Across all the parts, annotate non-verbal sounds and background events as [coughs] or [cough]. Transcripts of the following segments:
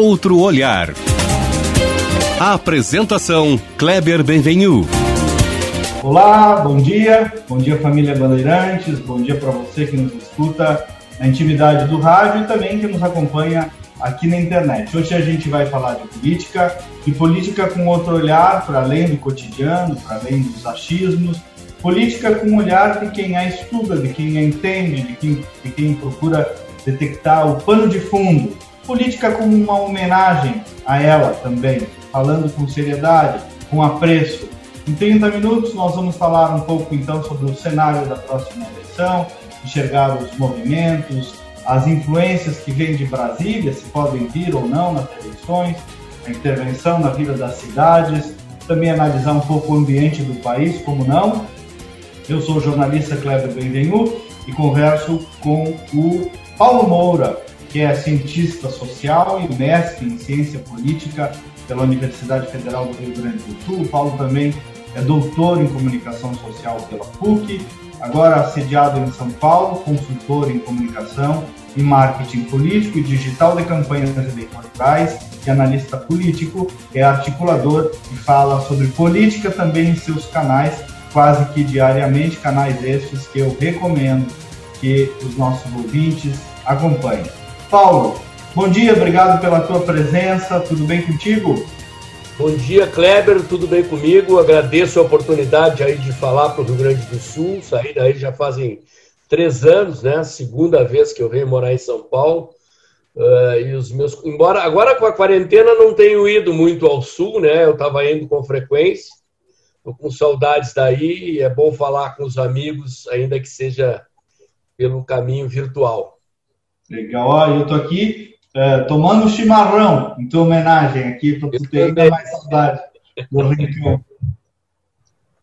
outro olhar. A apresentação Kleber Benvenu. Olá, bom dia. Bom dia família Bandeirantes. Bom dia para você que nos escuta na intimidade do rádio e também que nos acompanha aqui na internet. Hoje a gente vai falar de política e política com outro olhar para além do cotidiano, para além dos achismos. Política com o olhar de quem a estuda, de quem a entende, de quem, de quem procura detectar o pano de fundo. Política como uma homenagem a ela também, falando com seriedade, com apreço. Em 30 minutos nós vamos falar um pouco então sobre o cenário da próxima eleição, enxergar os movimentos, as influências que vêm de Brasília, se podem vir ou não nas eleições, a intervenção na vida das cidades, também analisar um pouco o ambiente do país, como não. Eu sou o jornalista Kleber Benvenu e converso com o Paulo Moura, que é cientista social e mestre em ciência política pela Universidade Federal do Rio Grande do Sul. O Paulo também é doutor em comunicação social pela PUC, agora sediado em São Paulo, consultor em comunicação e marketing político e digital de campanhas eleitorais e analista político, é articulador e fala sobre política também em seus canais, quase que diariamente, canais estes que eu recomendo que os nossos ouvintes acompanhem. Paulo, bom dia, obrigado pela tua presença, tudo bem contigo? Bom dia, Kleber, tudo bem comigo? Agradeço a oportunidade aí de falar para o Rio Grande do Sul, saí daí já fazem três anos, né? Segunda vez que eu venho morar em São Paulo. Uh, e os meus, embora agora com a quarentena não tenho ido muito ao sul, né? Eu estava indo com frequência. Tô com saudades daí é bom falar com os amigos, ainda que seja pelo caminho virtual. Legal, ó, eu tô aqui é, tomando chimarrão em tua homenagem aqui, para tu ter ainda mais saudade do Rincão.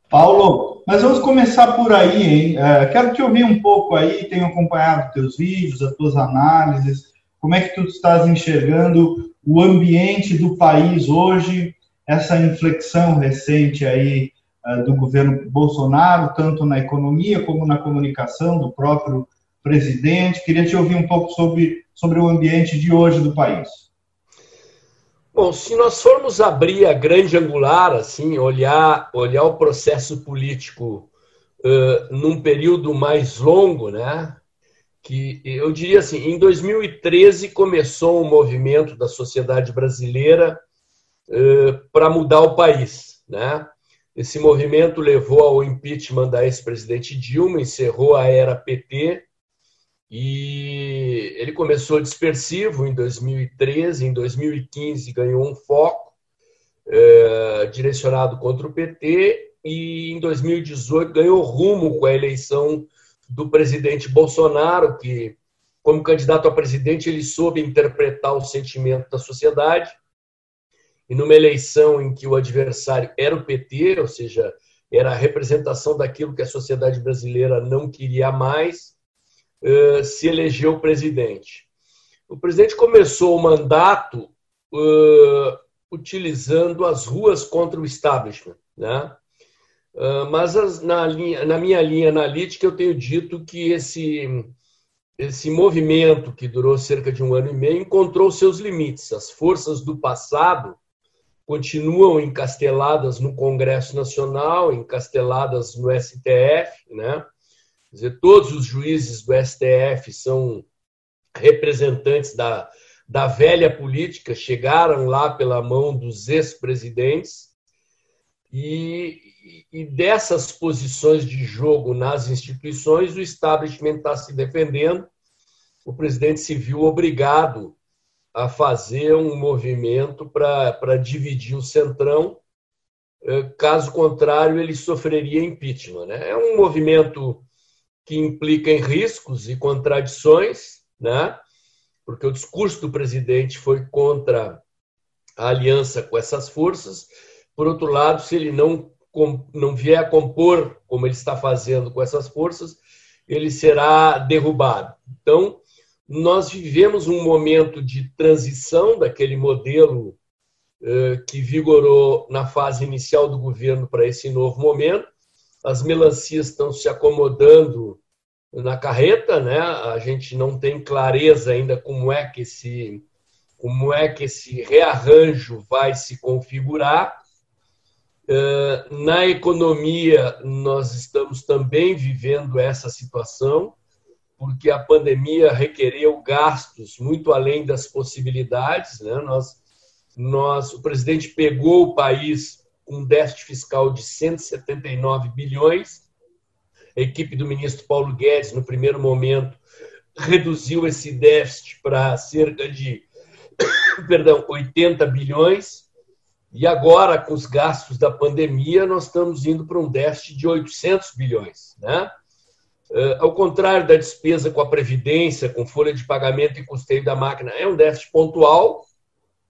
Paulo, mas vamos começar por aí, hein? É, quero te ouvir um pouco aí, tenho acompanhado teus vídeos, as tuas análises, como é que tu estás enxergando o ambiente do país hoje, essa inflexão recente aí é, do governo Bolsonaro, tanto na economia como na comunicação do próprio presidente. Queria te ouvir um pouco sobre, sobre o ambiente de hoje do país. Bom, se nós formos abrir a grande angular, assim, olhar, olhar o processo político uh, num período mais longo, né? Que eu diria assim, em 2013 começou um movimento da sociedade brasileira uh, para mudar o país, né? Esse movimento levou ao impeachment da ex-presidente Dilma, encerrou a era PT e ele começou dispersivo em 2013, em 2015 ganhou um foco é, direcionado contra o PT e em 2018 ganhou rumo com a eleição do presidente Bolsonaro, que, como candidato a presidente, ele soube interpretar o sentimento da sociedade. E numa eleição em que o adversário era o PT, ou seja, era a representação daquilo que a sociedade brasileira não queria mais, uh, se elegeu presidente. O presidente começou o mandato uh, utilizando as ruas contra o establishment, né? Uh, mas as, na, linha, na minha linha analítica eu tenho dito que esse esse movimento que durou cerca de um ano e meio encontrou seus limites. As forças do passado continuam encasteladas no Congresso Nacional, encasteladas no STF, né? Dizer, todos os juízes do STF são representantes da, da velha política, chegaram lá pela mão dos ex-presidentes, e, e dessas posições de jogo nas instituições, o establishment está se defendendo. O presidente se viu obrigado a fazer um movimento para dividir o centrão, eh, caso contrário, ele sofreria impeachment. Né? É um movimento que implica em riscos e contradições, né? porque o discurso do presidente foi contra a aliança com essas forças. Por outro lado, se ele não, não vier a compor como ele está fazendo com essas forças, ele será derrubado. Então, nós vivemos um momento de transição daquele modelo eh, que vigorou na fase inicial do governo para esse novo momento as melancias estão se acomodando na carreta, né? A gente não tem clareza ainda como é que esse como é que esse rearranjo vai se configurar. Na economia, nós estamos também vivendo essa situação, porque a pandemia requereu gastos muito além das possibilidades. Né? Nós, nós, o presidente pegou o país com um déficit fiscal de 179 bilhões. A equipe do ministro Paulo Guedes, no primeiro momento, reduziu esse déficit para cerca de [coughs] perdão, 80 bilhões. E agora, com os gastos da pandemia, nós estamos indo para um déficit de 800 bilhões. Né? Uh, ao contrário da despesa com a Previdência, com folha de pagamento e custeio da máquina, é um déficit pontual,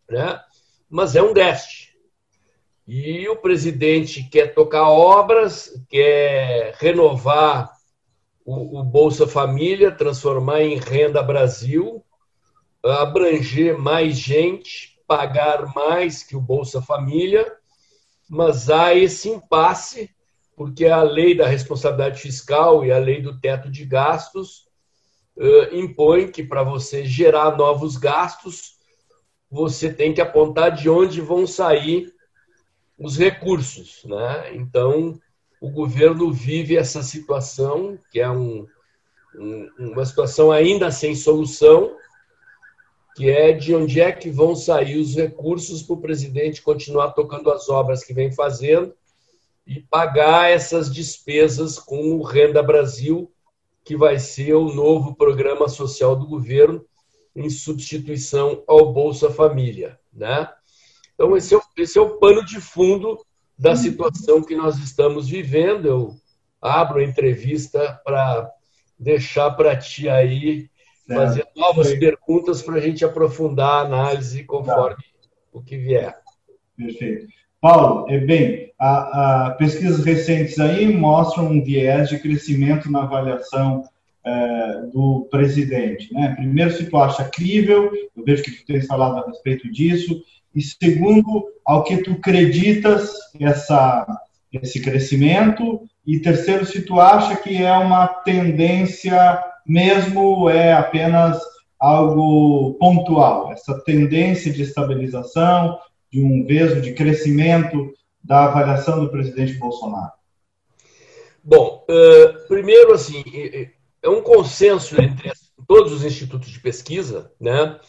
né? mas é um déficit. E o presidente quer tocar obras, quer renovar o, o Bolsa Família, transformar em Renda Brasil, abranger mais gente, pagar mais que o Bolsa Família, mas há esse impasse, porque a lei da responsabilidade fiscal e a lei do teto de gastos uh, impõe que para você gerar novos gastos, você tem que apontar de onde vão sair os recursos. Né? Então, o governo vive essa situação, que é um, um, uma situação ainda sem solução, que é de onde é que vão sair os recursos para o presidente continuar tocando as obras que vem fazendo e pagar essas despesas com o Renda Brasil, que vai ser o novo programa social do governo em substituição ao Bolsa Família, né? Então esse é o, esse é o pano de fundo da situação que nós estamos vivendo. Eu abro a entrevista para deixar para ti aí fazer novas Foi. perguntas para a gente aprofundar a análise conforme o que vier. Perfeito. Paulo, é bem, a, a, pesquisas recentes aí mostram um viés de crescimento na avaliação é, do presidente. Né? Primeiro, se tu acha crível, eu vejo que tu tens falado a respeito disso, e segundo, ao que tu acreditas essa, esse crescimento, e terceiro, se tu acha que é uma tendência mesmo é apenas algo pontual, essa tendência de estabilização, de um veso de crescimento da avaliação do presidente Bolsonaro? Bom, uh, primeiro, assim, é um consenso entre todos os institutos de pesquisa, né,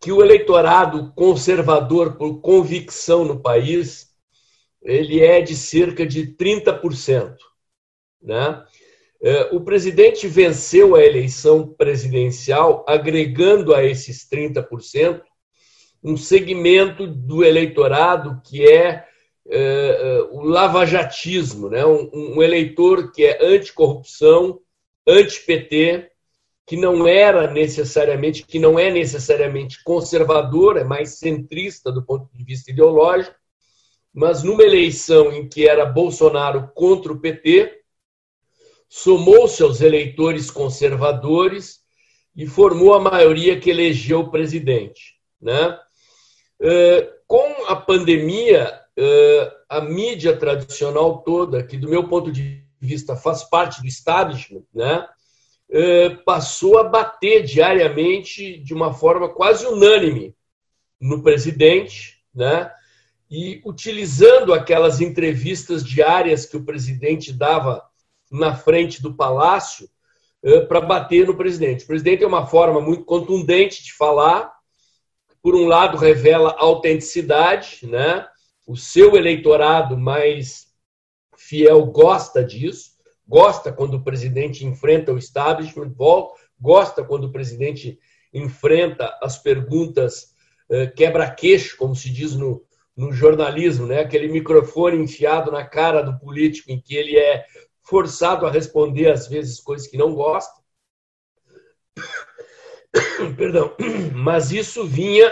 que o eleitorado conservador por convicção no país ele é de cerca de 30%, né? É, o presidente venceu a eleição presidencial, agregando a esses 30% um segmento do eleitorado que é, é, é o lavajatismo, né? Um, um, eleitor que é anticorrupção, anti-PT, que não era necessariamente, que não é necessariamente conservador, é mais centrista do ponto de vista ideológico, mas numa eleição em que era Bolsonaro contra o PT, somou-se aos eleitores conservadores e formou a maioria que elegeu o presidente. Né? É, com a pandemia, é, a mídia tradicional toda, que do meu ponto de vista faz parte do establishment, né? É, passou a bater diariamente de uma forma quase unânime no presidente, né? e utilizando aquelas entrevistas diárias que o presidente dava na frente do palácio eh, para bater no presidente. O presidente é uma forma muito contundente de falar. Por um lado, revela autenticidade, né? O seu eleitorado mais fiel gosta disso, gosta quando o presidente enfrenta o establishment, gosta quando o presidente enfrenta as perguntas eh, quebra-queixo, como se diz no, no jornalismo, né? aquele microfone enfiado na cara do político em que ele é forçado a responder às vezes coisas que não gosta. [coughs] Perdão, [coughs] mas isso vinha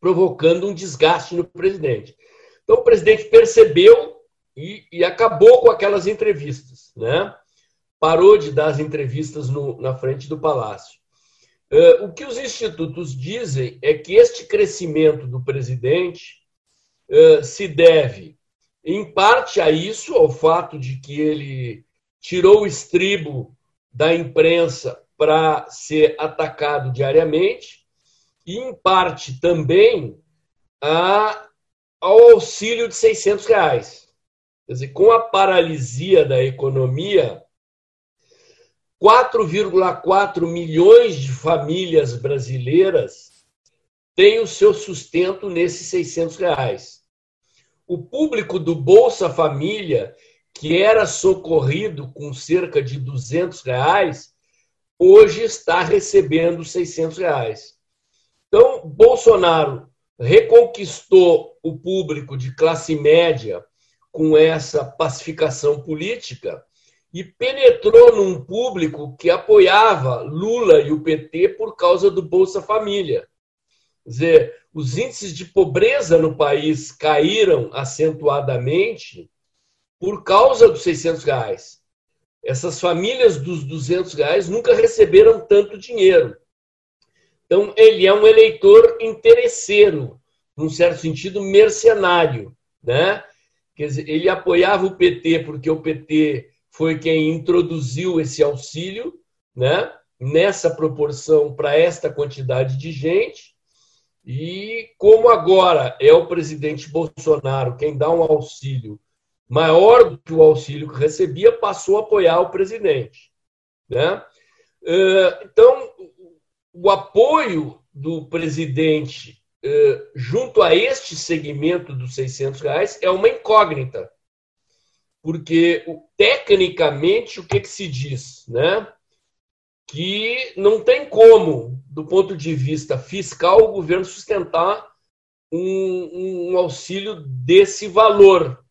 provocando um desgaste no presidente. Então o presidente percebeu e, e acabou com aquelas entrevistas, né? Parou de dar as entrevistas no, na frente do palácio. Uh, o que os institutos dizem é que este crescimento do presidente uh, se deve em parte a isso, ao fato de que ele tirou o estribo da imprensa para ser atacado diariamente, e, em parte, também a, ao auxílio de 600 reais. Quer dizer, com a paralisia da economia, 4,4 milhões de famílias brasileiras têm o seu sustento nesses 600 reais. O público do Bolsa Família, que era socorrido com cerca de 200 reais, hoje está recebendo 600 reais. Então, Bolsonaro reconquistou o público de classe média com essa pacificação política e penetrou num público que apoiava Lula e o PT por causa do Bolsa Família. Quer dizer, os índices de pobreza no país caíram acentuadamente por causa dos 600 reais. Essas famílias dos 200 reais nunca receberam tanto dinheiro. Então, ele é um eleitor interesseiro, num certo sentido, mercenário. Né? Quer dizer, ele apoiava o PT porque o PT foi quem introduziu esse auxílio né? nessa proporção para esta quantidade de gente. E como agora é o presidente Bolsonaro quem dá um auxílio maior do que o auxílio que recebia, passou a apoiar o presidente. Né? Então, o apoio do presidente junto a este segmento dos 600 reais é uma incógnita. Porque, tecnicamente, o que, que se diz? Né? que não tem como, do ponto de vista fiscal, o governo sustentar um, um auxílio desse valor.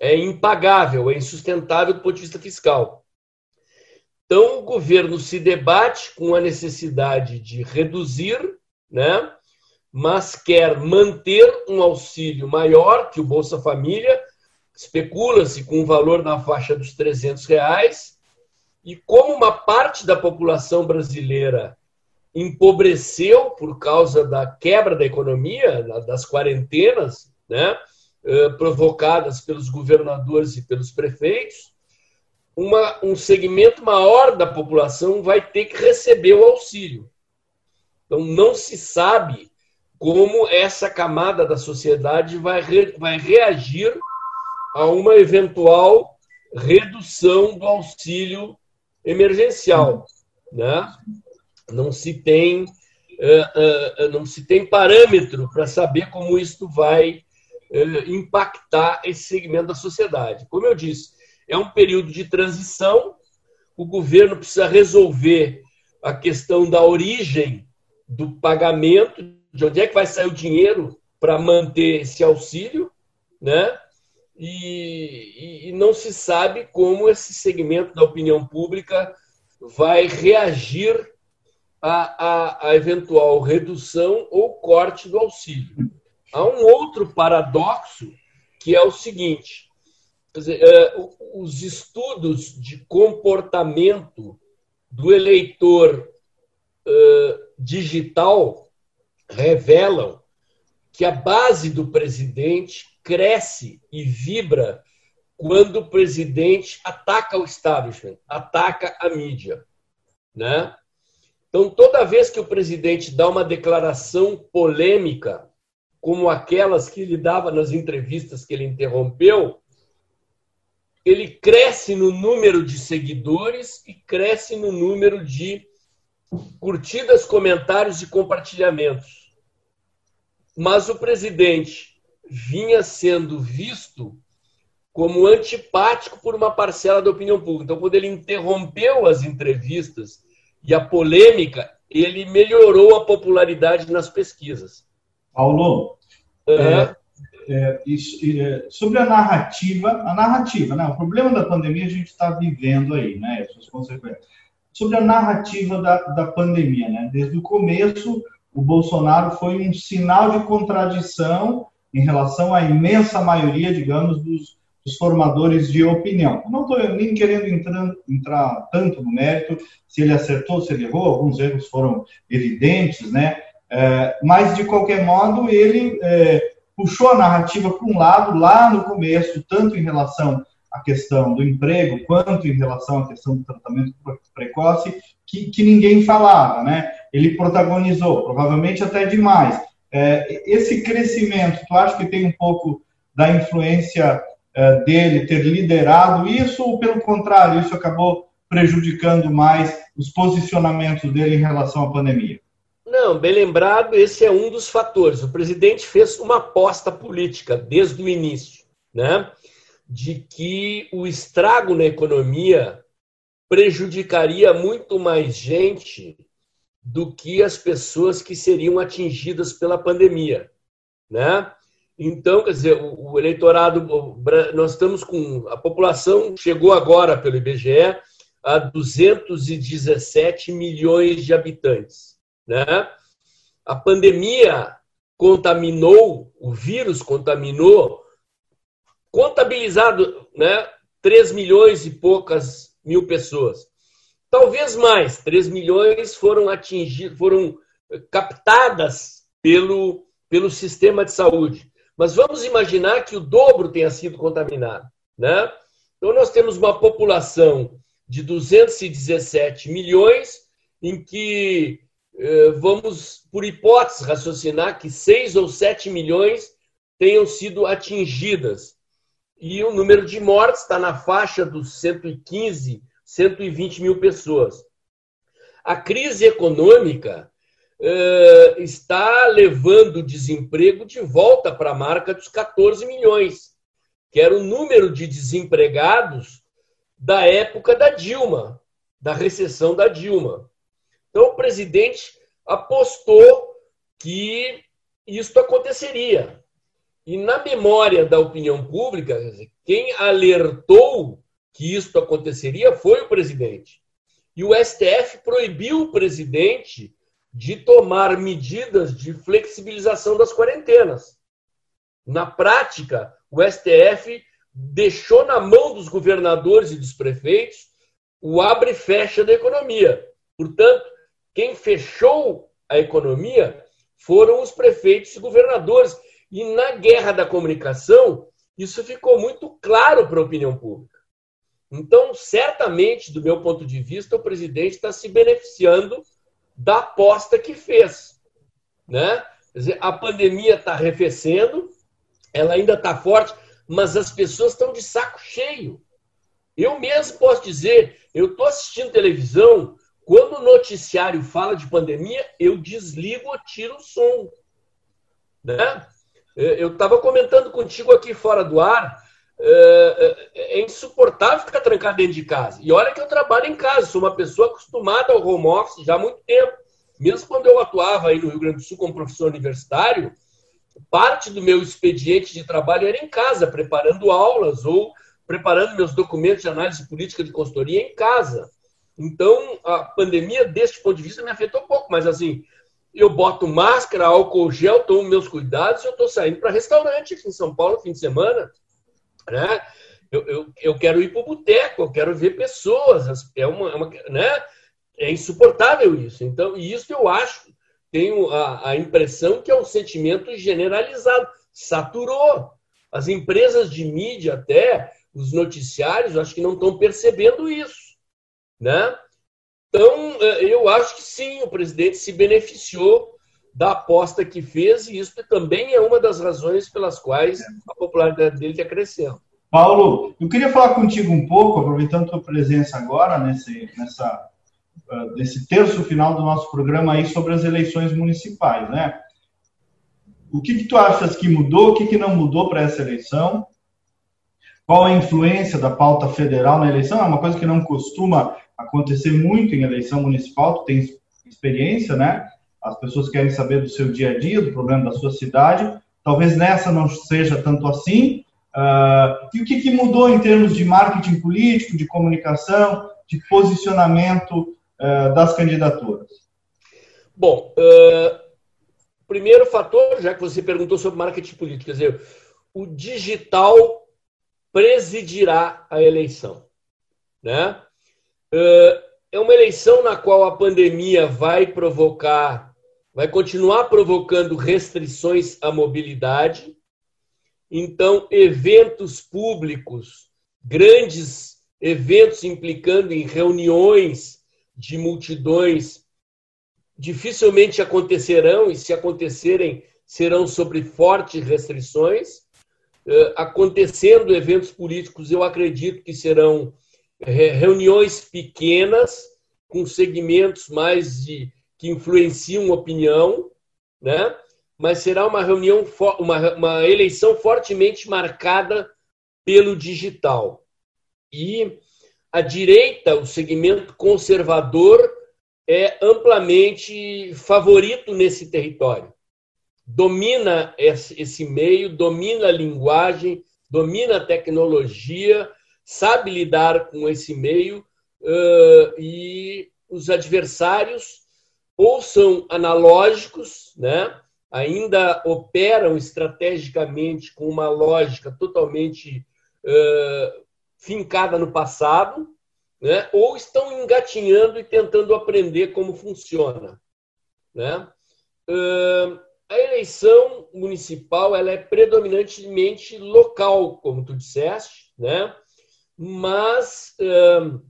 É impagável, é insustentável do ponto de vista fiscal. Então, o governo se debate com a necessidade de reduzir, né? Mas quer manter um auxílio maior que o Bolsa Família, especula-se com um valor na faixa dos 300 reais, e como uma parte da população brasileira empobreceu por causa da quebra da economia, das quarentenas, né, eh, provocadas pelos governadores e pelos prefeitos, uma, um segmento maior da população vai ter que receber o auxílio. Então, não se sabe como essa camada da sociedade vai, re, vai reagir a uma eventual redução do auxílio emergencial, né? Não se tem uh, uh, não se tem parâmetro para saber como isso vai uh, impactar esse segmento da sociedade. Como eu disse, é um período de transição. O governo precisa resolver a questão da origem do pagamento, de onde é que vai sair o dinheiro para manter esse auxílio, né? e, e, não se sabe como esse segmento da opinião pública vai reagir à, eventual redução ou corte do auxílio. Há um outro paradoxo que é o seguinte: dizer, é, os estudos de comportamento do eleitor uh, digital revelam que a base do presidente cresce e vibra quando o presidente ataca o establishment, ataca a mídia, né? Então, toda vez que o presidente dá uma declaração polêmica, como aquelas que ele dava nas entrevistas que ele interrompeu, ele cresce no número de seguidores e cresce no número de curtidas, comentários e compartilhamentos. Mas o presidente vinha sendo visto como antipático por uma parcela da opinião pública. Então, quando ele interrompeu as entrevistas e a polêmica, ele melhorou a popularidade nas pesquisas. Paulo, uhum. é, é, é, sobre a narrativa, a narrativa, né? o problema da pandemia a gente está vivendo aí, né? Essas consequências. Sobre a narrativa da, da pandemia, né? Desde o começo, o Bolsonaro foi um sinal de contradição em relação à imensa maioria, digamos, dos, dos formadores de opinião. Não estou nem querendo entrar, entrar tanto no mérito, se ele acertou, se ele errou, alguns erros foram evidentes, né? É, mas, de qualquer modo, ele é, puxou a narrativa para um lado, lá no começo, tanto em relação à questão do emprego, quanto em relação à questão do tratamento precoce, que, que ninguém falava, né? Ele protagonizou, provavelmente até demais. É, esse crescimento, tu acha que tem um pouco da influência é, dele ter liderado isso, ou pelo contrário, isso acabou prejudicando mais os posicionamentos dele em relação à pandemia? Não, bem lembrado, esse é um dos fatores. O presidente fez uma aposta política desde o início, né? De que o estrago na economia prejudicaria muito mais gente do que as pessoas que seriam atingidas pela pandemia, né? Então, quer dizer, o, eleitorado, nós estamos com a população chegou agora pelo IBGE a 217 milhões de habitantes, né? A pandemia contaminou, o vírus contaminou, contabilizado, né? 3 milhões e poucas mil pessoas. Talvez mais, 3 milhões foram atingidos, foram captadas pelo, pelo sistema de saúde. Mas vamos imaginar que o dobro tenha sido contaminado. Né? Então, nós temos uma população de 217 milhões, em que eh, vamos, por hipótese, raciocinar que 6 ou 7 milhões tenham sido atingidas. E o número de mortes está na faixa dos 115, 120 mil pessoas. A crise econômica uh, está levando o desemprego de volta para a marca dos 14 milhões, que era o número de desempregados da época da Dilma, da recessão da Dilma. Então, o presidente apostou que isso aconteceria. E na memória da opinião pública, quem alertou que isso aconteceria foi o presidente. E o STF proibiu o presidente de tomar medidas de flexibilização das quarentenas. Na prática, o STF deixou na mão dos governadores e dos prefeitos o abre e fecha da economia. Portanto, quem fechou a economia foram os prefeitos e governadores. E na guerra da comunicação, isso ficou muito claro para a opinião pública. Então, certamente, do meu ponto de vista, o presidente está se beneficiando da aposta que fez. Né? Dizer, a pandemia está arrefecendo, ela ainda está forte, mas as pessoas estão de saco cheio. Eu mesmo posso dizer, eu estou assistindo televisão, quando o noticiário fala de pandemia, eu desligo ou tiro o som. Né? Eu estava comentando contigo aqui fora do ar, é, é, é insuportável ficar trancado dentro de casa. E olha que eu trabalho em casa, sou uma pessoa acostumada ao home office já há muito tempo. Mesmo quando eu atuava aí no Rio Grande do Sul como professor universitário, parte do meu expediente de trabalho era em casa, preparando aulas ou preparando meus documentos de análise política de consultoria em casa. Então, a pandemia, deste ponto de vista, me afetou pouco, mas assim, eu boto máscara, álcool gel, tomo meus cuidados e eu estou saindo para restaurante aqui em São Paulo, fim de semana. Né? Eu, eu, eu quero ir para o boteco, eu quero ver pessoas. É, uma, é, uma, né? é insuportável isso. Então, e isso eu acho, tenho a, a impressão que é um sentimento generalizado. Saturou. As empresas de mídia, até os noticiários, acho que não estão percebendo isso. Né? Então, é, eu acho que sim, o presidente se beneficiou da aposta que fez, e isso também é uma das razões pelas quais a popularidade dele está crescendo. Paulo, eu queria falar contigo um pouco, aproveitando a tua presença agora, nesse, nessa, uh, nesse terço final do nosso programa aí sobre as eleições municipais, né? O que, que tu achas que mudou, o que, que não mudou para essa eleição? Qual a influência da pauta federal na eleição? É uma coisa que não costuma acontecer muito em eleição municipal, tu tens experiência, né? As pessoas querem saber do seu dia a dia, do problema da sua cidade. Talvez nessa não seja tanto assim. Uh, e o que, que, mudou em termos de marketing político, de comunicação, de posicionamento uh, das candidaturas? Bom, uh, primeiro fator, já que você perguntou sobre marketing político, quer dizer, o digital presidirá a eleição. Né? é uma eleição na qual a pandemia vai provocar vai continuar provocando restrições à mobilidade. Então, eventos públicos, grandes eventos implicando em reuniões de multidões, dificilmente acontecerão, e se acontecerem, serão sobre fortes restrições. Uh, acontecendo eventos políticos, eu acredito que serão reuniões pequenas, com segmentos mais de que influenciam opinião, né? mas será uma reunião, uma, uma eleição fortemente marcada pelo digital. E a direita, o segmento conservador, é amplamente favorito nesse território. Domina esse meio, domina a linguagem, domina a tecnologia, sabe lidar com esse meio e os adversários ou são analógicos, né? ainda operam estrategicamente com uma lógica totalmente uh, fincada no passado, né? ou estão engatinhando e tentando aprender como funciona. Né? Uh, a eleição municipal ela é predominantemente local, como tu disseste, né? mas uh,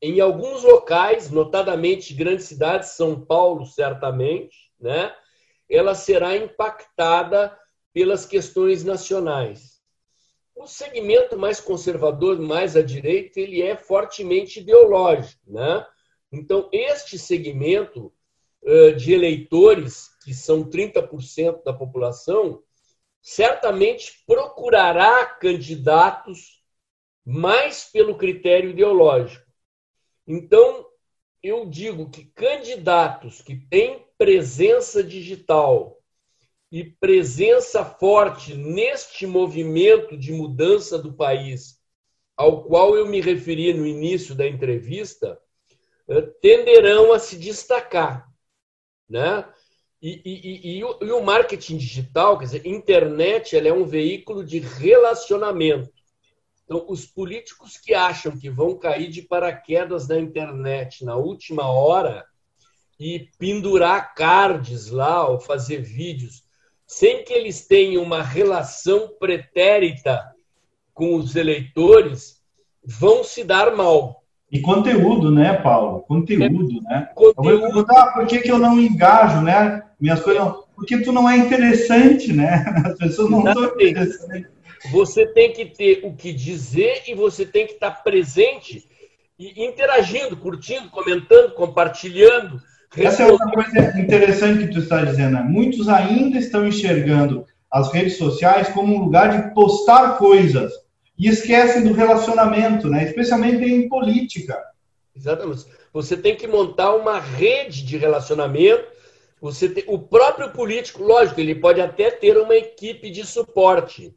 em alguns locais, notadamente grandes cidades, São Paulo certamente, né? ela será impactada pelas questões nacionais. O segmento mais conservador, mais à direita, ele é fortemente ideológico, né? Então, este segmento de eleitores, que são 30% da população, certamente procurará candidatos mais pelo critério ideológico. Então, eu digo que candidatos que têm presença digital e presença forte neste movimento de mudança do país, Então, os políticos que acham que vão cair de paraquedas na internet na última hora e pendurar cards lá ou fazer vídeos, sem que eles tenham uma relação pretérita com os eleitores, vão se dar mal. E conteúdo, né, Paulo? Conteúdo, é, né? Conteúdo. Eu vou perguntar por que, que eu não engajo, né? Minhas coisas. Porque tu não é interessante, né? [laughs] As pessoas não Exatamente. são interessantes. Você tem que ter o que dizer e você tem que estar presente e interagindo, curtindo, comentando, compartilhando. Essa é outra coisa interessante que tu está dizendo. Né? Muitos ainda estão enxergando as redes sociais como um lugar de postar coisas e esquecem do relacionamento, né? especialmente em política. Exatamente. Você tem que montar uma rede de relacionamento. Você tem... O próprio político, lógico, ele pode até ter uma equipe de suporte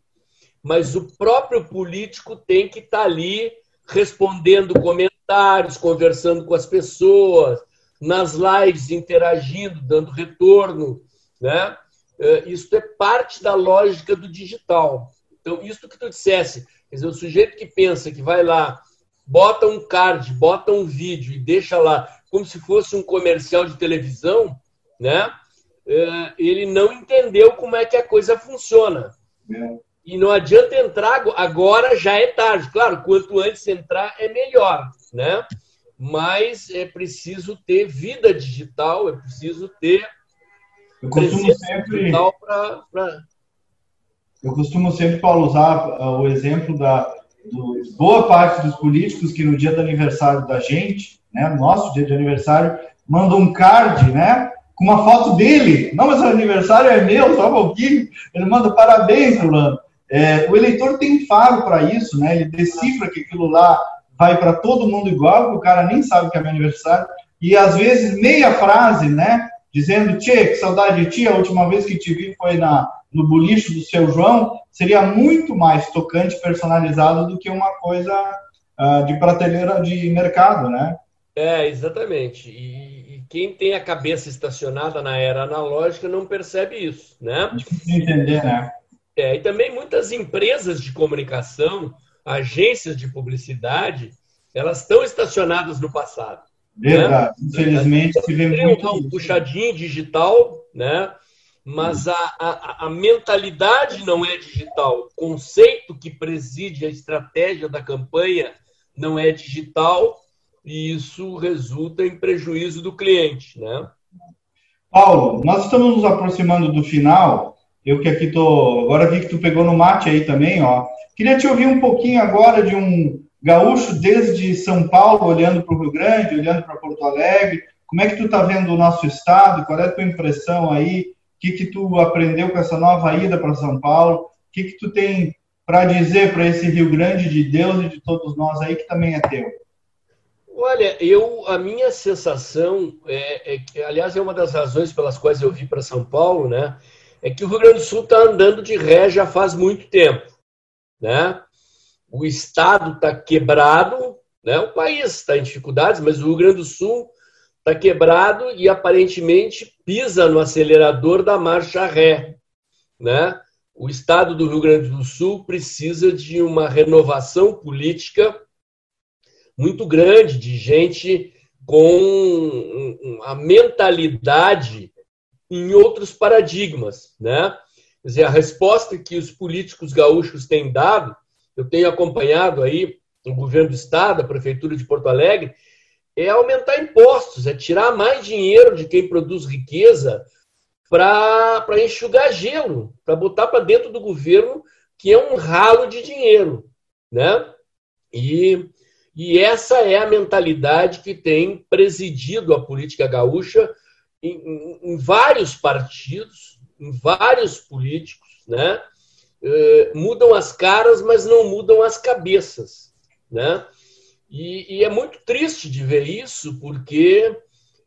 mas o próprio político tem que estar tá ali respondendo comentários, conversando com as pessoas, nas lives interagindo, dando retorno, né? É, isso é parte da lógica do digital. Então, isso que tu dissesse, quer dizer, o sujeito que pensa que vai lá, bota um card, bota um vídeo e deixa lá como se fosse um comercial de televisão, né? É, ele não entendeu como é que a coisa funciona. É. E não adianta entrar agora, já é tarde. Claro, quanto antes entrar é melhor, né? Mas é preciso ter vida digital, é preciso ter eu costumo sempre digital para. Pra... Eu costumo sempre, Paulo, usar uh, o exemplo da do, boa parte dos políticos que no dia do aniversário da gente, né, no nosso dia de aniversário, mandam um card, né? Com uma foto dele. Não, mas o aniversário é meu, só um pouquinho. Ele manda parabéns, Rolando. É, o eleitor tem faro para isso, né? Ele decifra que aquilo lá vai para todo mundo igual, o cara nem sabe que é meu aniversário, e às vezes meia frase, né? Dizendo, Tchê, que saudade de ti, a última vez que te vi foi na, no bolicho do seu João, seria muito mais tocante, personalizado do que uma coisa uh, de prateleira de mercado, né? É, exatamente. E, e, quem tem a cabeça estacionada na era analógica não percebe isso, né? Difícil de entender, né? É, e também muitas empresas de comunicação, agências de publicidade, elas estão estacionadas no passado. Verdade. Né? Infelizmente, se vê muito um puxadinho digital, né? mas a, a, a, mentalidade não é digital. O conceito que preside a estratégia da campanha não é digital e isso resulta em prejuízo do cliente. Né? Paulo, nós estamos nos aproximando do final. Eu que aqui tô, agora vi que tu pegou no mate aí também, ó. Queria te ouvir um pouquinho agora de um gaúcho desde São Paulo, olhando para o Rio Grande, olhando para Porto Alegre. Como é que tu está vendo o nosso estado? Qual é a tua impressão aí? O que, que tu aprendeu com essa nova ida para São Paulo? O que, que tu tem para dizer para esse Rio Grande de Deus e de todos nós aí que também é teu? Olha, eu a minha sensação é, é aliás, é uma das razões pelas quais eu vim para São Paulo, né? É que o Rio Grande do Sul está andando de ré já faz muito tempo, né? O estado está quebrado, né? O país está em dificuldades, mas o Rio Grande do Sul está quebrado e aparentemente pisa no acelerador da marcha ré, né? O estado do Rio Grande do Sul precisa de uma renovação política muito grande de gente com a mentalidade em outros paradigmas, né? Quer dizer, a resposta que os políticos gaúchos têm dado, eu tenho acompanhado aí o governo do estado, a prefeitura de Porto Alegre, é aumentar impostos, é tirar mais dinheiro de quem produz riqueza para enxugar gelo, para botar para dentro do governo que é um ralo de dinheiro, né? E e essa é a mentalidade que tem presidido a política gaúcha em, em, vários partidos, em vários políticos, né? Uh, mudam as caras, mas não mudam as cabeças, né? E, e é muito triste de ver isso, porque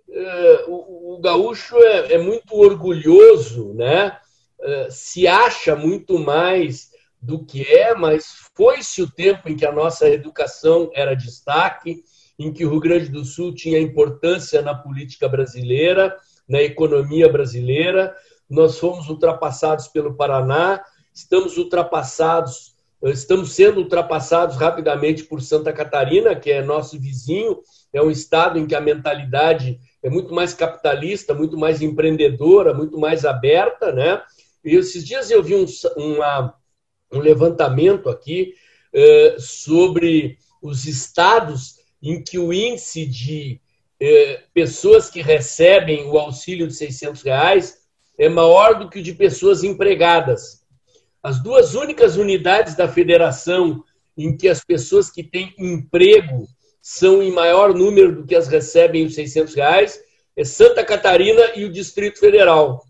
uh, o, o, gaúcho é, é, muito orgulhoso, né? Uh, se acha muito mais do que é, mas foi-se o tempo em que a nossa educação era destaque, em que o Rio Grande do Sul tinha importância na política brasileira, na economia brasileira. Nós fomos ultrapassados pelo Paraná, estamos ultrapassados, estamos sendo ultrapassados rapidamente por Santa Catarina, que é nosso vizinho, é um estado em que a mentalidade é muito mais capitalista, muito mais empreendedora, muito mais aberta, né? E esses dias eu vi um, uma, um levantamento aqui eh, sobre os estados em que o índice de eh, pessoas que recebem o auxílio de 600 reais é maior do que o de pessoas empregadas. As duas únicas unidades da federação em que as pessoas que têm emprego são em maior número do que as recebem os 600 reais é Santa Catarina e o Distrito Federal,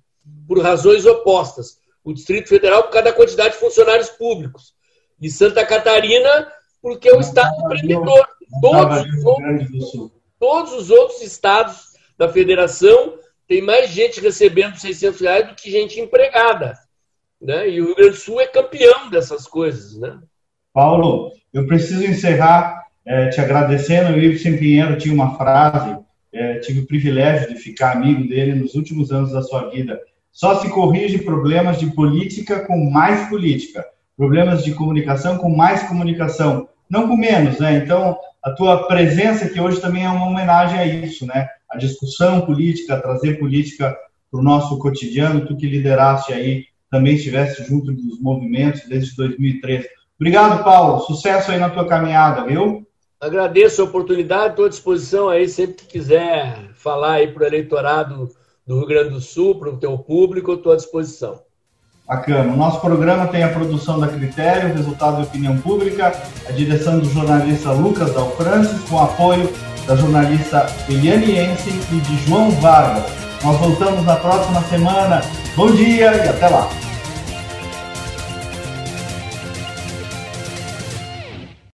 por razões opostas o Distrito Federal por causa da quantidade de funcionários públicos. E Santa Catarina, porque é o Estado empreendedor. Todos os, outros, todos os outros estados da federação têm mais gente recebendo 600 reais do que gente empregada. Né? E o Rio Grande do Sul é campeão dessas coisas. Né? Paulo, eu preciso encerrar é, te agradecendo. O Ibsen Pinheiro tinha uma frase, é, tive o privilégio de ficar amigo dele nos últimos anos da sua vida só se corrige problemas de política com mais política, problemas de comunicação com mais comunicação, não com menos, né? Então, a tua presença aqui hoje também é uma homenagem a isso, né? A discussão política, trazer política para o nosso cotidiano, tu que lideraste aí, também estivesse junto dos movimentos desde 2013. Obrigado, Paulo. Sucesso aí na tua caminhada, viu? Agradeço a oportunidade, estou à disposição aí sempre que quiser falar aí para o eleitorado do Rio Grande do Sul, para o teu público, estou à disposição. Bacana. O nosso programa tem a produção da Critério, o resultado de opinião pública, a direção do jornalista Lucas Dalfrancis, com apoio da jornalista Eliane Ensen e de João Vargas. Nós voltamos na próxima semana. Bom dia e até lá.